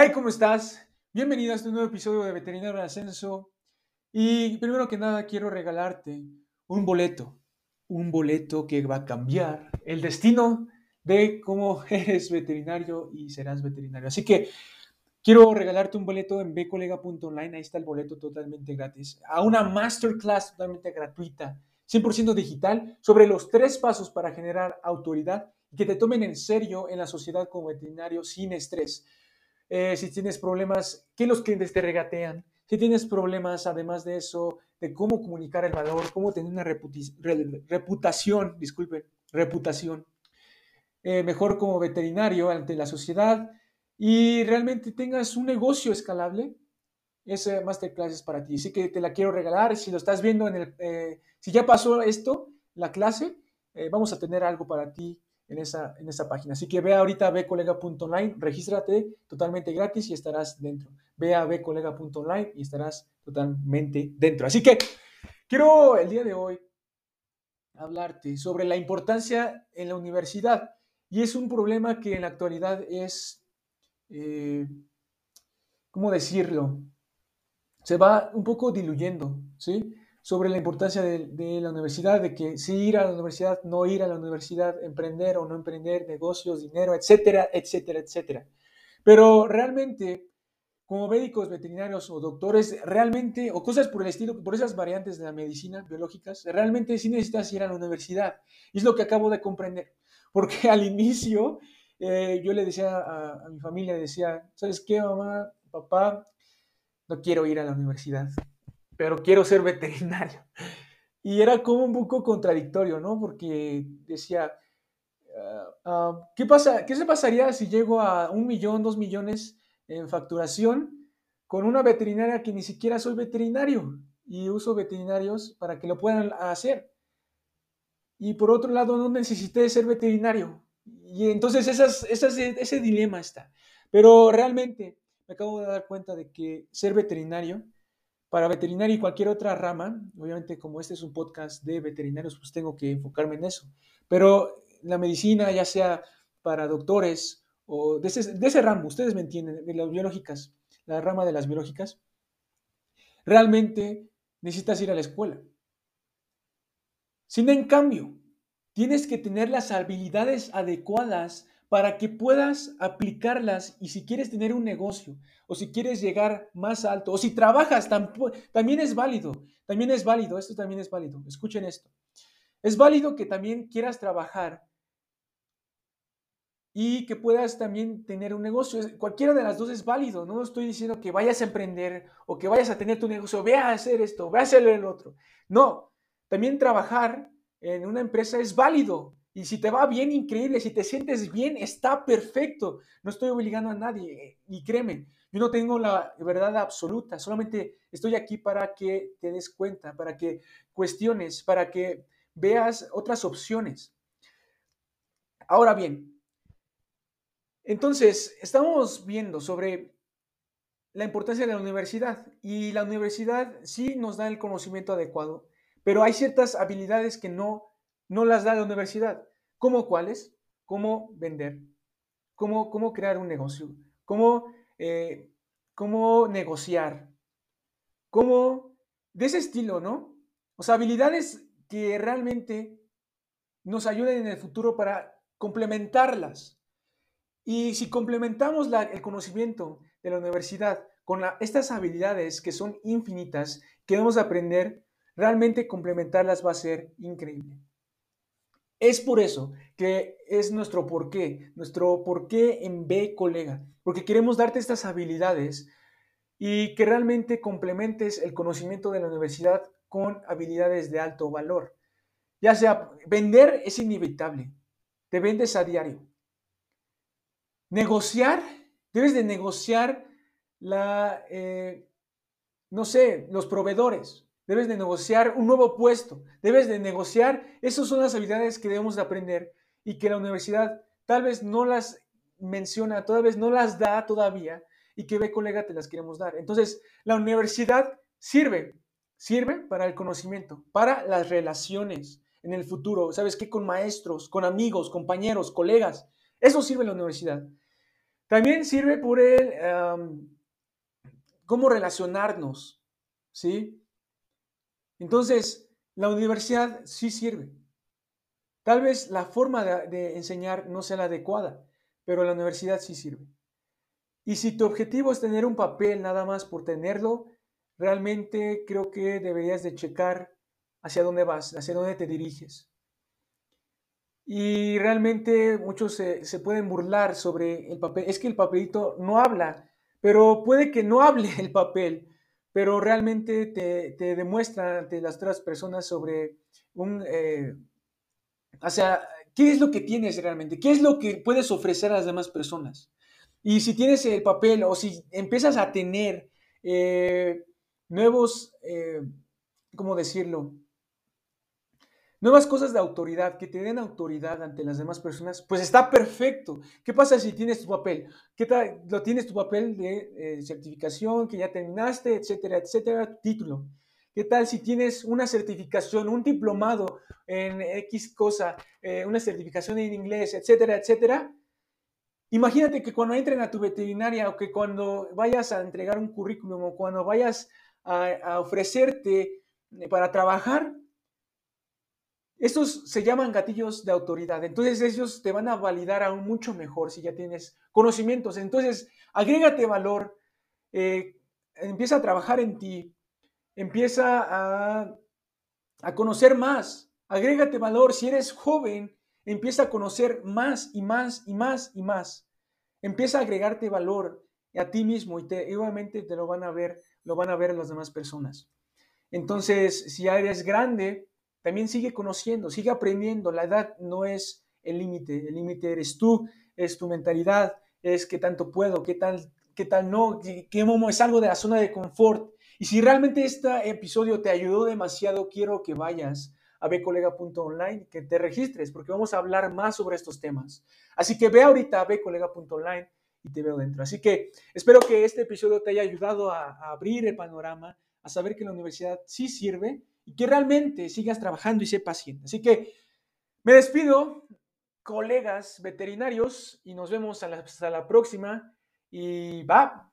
Hey, ¿cómo estás? Bienvenido a este nuevo episodio de Veterinario en Ascenso. Y primero que nada quiero regalarte un boleto, un boleto que va a cambiar el destino de cómo eres veterinario y serás veterinario. Así que quiero regalarte un boleto en bcolega.online, ahí está el boleto totalmente gratis, a una masterclass totalmente gratuita, 100% digital, sobre los tres pasos para generar autoridad y que te tomen en serio en la sociedad como veterinario sin estrés. Eh, si tienes problemas, que los clientes te regatean, si tienes problemas, además de eso, de cómo comunicar el valor, cómo tener una reputación, disculpen, reputación, eh, mejor como veterinario ante la sociedad y realmente tengas un negocio escalable, ese masterclass es para ti. Así que te la quiero regalar. Si lo estás viendo en el, eh, si ya pasó esto, la clase, vamos a tener algo para ti en esa, en esa página. Así que ve ahorita a bcolega.online, regístrate totalmente gratis y estarás dentro. Ve a bcolega.online y estarás totalmente dentro. Así que quiero el día de hoy hablarte sobre la importancia en la universidad. Y es un problema que en la actualidad es, eh, ¿cómo decirlo? Se va un poco diluyendo, ¿sí? Sobre la importancia de, la universidad, de que si ir a la universidad, no ir a la universidad, emprender o no emprender, negocios, dinero, etcétera, etcétera, etcétera. Pero realmente, como médicos veterinarios o doctores, realmente, o cosas por el estilo, por esas variantes de la medicina biológicas, realmente sí necesitas ir a la universidad. Es lo que acabo de comprender. Porque al inicio, eh, yo le decía a, a mi familia, decía, ¿sabes qué, mamá, papá? No quiero ir a la universidad pero quiero ser veterinario. Y era como un poco contradictorio, ¿no? Porque decía, ah, ¿qué, pasa, ¿qué se pasaría si llego a un millón, dos millones en facturación con una veterinaria que ni siquiera soy veterinario y uso veterinarios para que lo puedan hacer? Y por otro lado, no necesité ser veterinario. Y entonces esas, esas, ese dilema está. Pero realmente me acabo de dar cuenta de que ser veterinario para veterinaria y cualquier otra rama, obviamente como este es un podcast de veterinarios, pues tengo que enfocarme en eso. Pero la medicina, ya sea para doctores o de ese, de ramo, ustedes me entienden, de las biológicas, la rama de las biológicas, realmente necesitas ir a la escuela. Sin en cambio, tienes que tener las habilidades adecuadas para que puedas aplicarlas y si quieres tener un negocio o si quieres llegar más alto o si trabajas, también es válido, también es válido, esto también es válido, escuchen esto. Es válido que también quieras trabajar y que puedas también tener un negocio. Cualquiera de las dos es válido. No estoy diciendo que vayas a emprender o que vayas a tener tu negocio, ve a hacer esto, ve a hacer el otro. No, también trabajar en una empresa es válido. Y si te va bien, increíble. Si te sientes bien, está perfecto. No estoy obligando a nadie. Y créeme, yo no tengo la verdad absoluta. Solamente estoy aquí para que te des cuenta, para que cuestiones, para que veas otras opciones. Ahora bien, entonces, estamos viendo sobre la importancia de la universidad y la universidad sí nos da el conocimiento adecuado, pero hay ciertas habilidades que no no las da la universidad. ¿Cómo cuáles? ¿Cómo vender? ¿Cómo, cómo crear un negocio? ¿Cómo, eh, ¿Cómo negociar? ¿Cómo? De ese estilo, ¿no? O sea, habilidades que realmente nos ayuden en el futuro para complementarlas. Y si complementamos el conocimiento de la universidad con estas habilidades que son infinitas, que vamos a aprender, realmente complementarlas va a ser increíble. Es por eso que es nuestro porqué, nuestro porqué en B, colega, porque queremos darte estas habilidades y que realmente complementes el conocimiento de la universidad con habilidades de alto valor. Ya sea, vender es inevitable, te vendes a diario. Negociar, debes de negociar la, eh, no sé, los proveedores, debes de negociar un nuevo puesto, debes de negociar, esas son las habilidades que debemos de aprender y que la universidad tal vez no las menciona, tal vez no las da todavía y que ve colega te las queremos dar. Entonces, la universidad sirve, sirve para el conocimiento, para las relaciones en el futuro, ¿sabes qué? Con maestros, con amigos, compañeros, colegas, eso sirve la universidad. También sirve por el cómo relacionarnos, ¿sí? Entonces, la universidad sí sirve. Tal vez la forma de, enseñar no sea la adecuada, pero la universidad sí sirve. Y si tu objetivo es tener un papel nada más por tenerlo, realmente creo que deberías de checar hacia dónde vas, hacia dónde te diriges. Y realmente muchos se, pueden burlar sobre el papel. Es que el papelito no habla, pero puede que no hable el papel, pero realmente te, demuestra ante las otras personas sobre un... Eh, o sea, ¿qué es lo que tienes realmente? ¿Qué es lo que puedes ofrecer a las demás personas? Y si tienes el papel o si empiezas a tener eh, nuevos, eh, ¿cómo decirlo? Nuevas cosas de autoridad, que te den autoridad ante las demás personas, pues está perfecto. ¿Qué pasa si tienes tu papel? ¿Qué tal? Lo tienes tu papel de eh, certificación, que ya terminaste, etcétera, etcétera, título. ¿Qué tal si tienes una certificación, un diplomado en X cosa, eh, una certificación en inglés, etcétera, etcétera? Imagínate que cuando entren a tu veterinaria o que cuando vayas a entregar un currículum o cuando vayas a ofrecerte para trabajar, estos se llaman gatillos de autoridad. Entonces ellos te van a validar aún mucho mejor si ya tienes conocimientos. Entonces, agrégate valor, eh, empieza a trabajar en ti, empieza a, a conocer más, agrégate valor. Si eres joven, empieza a conocer más y más y más y más. Empieza a agregarte valor a ti mismo y, te, obviamente te lo van a ver, lo van a ver las demás personas. Entonces, si ya eres grande, también sigue conociendo, sigue aprendiendo. La edad no es el límite, el límite eres tú, es tu mentalidad, es qué tanto puedo, qué tal, qué tal no, qué, momo es algo de la zona de confort. Y si realmente este episodio te ayudó demasiado, quiero que vayas a bcolega.online, que te registres, porque vamos a hablar más sobre estos temas. Así que ve ahorita a bcolega.online y te veo dentro. Así que espero que este episodio te haya ayudado a abrir el panorama, a saber que la universidad sí sirve y que realmente sigas trabajando y sé paciente. Así que me despido, colegas veterinarios, y nos vemos hasta la próxima. Y va,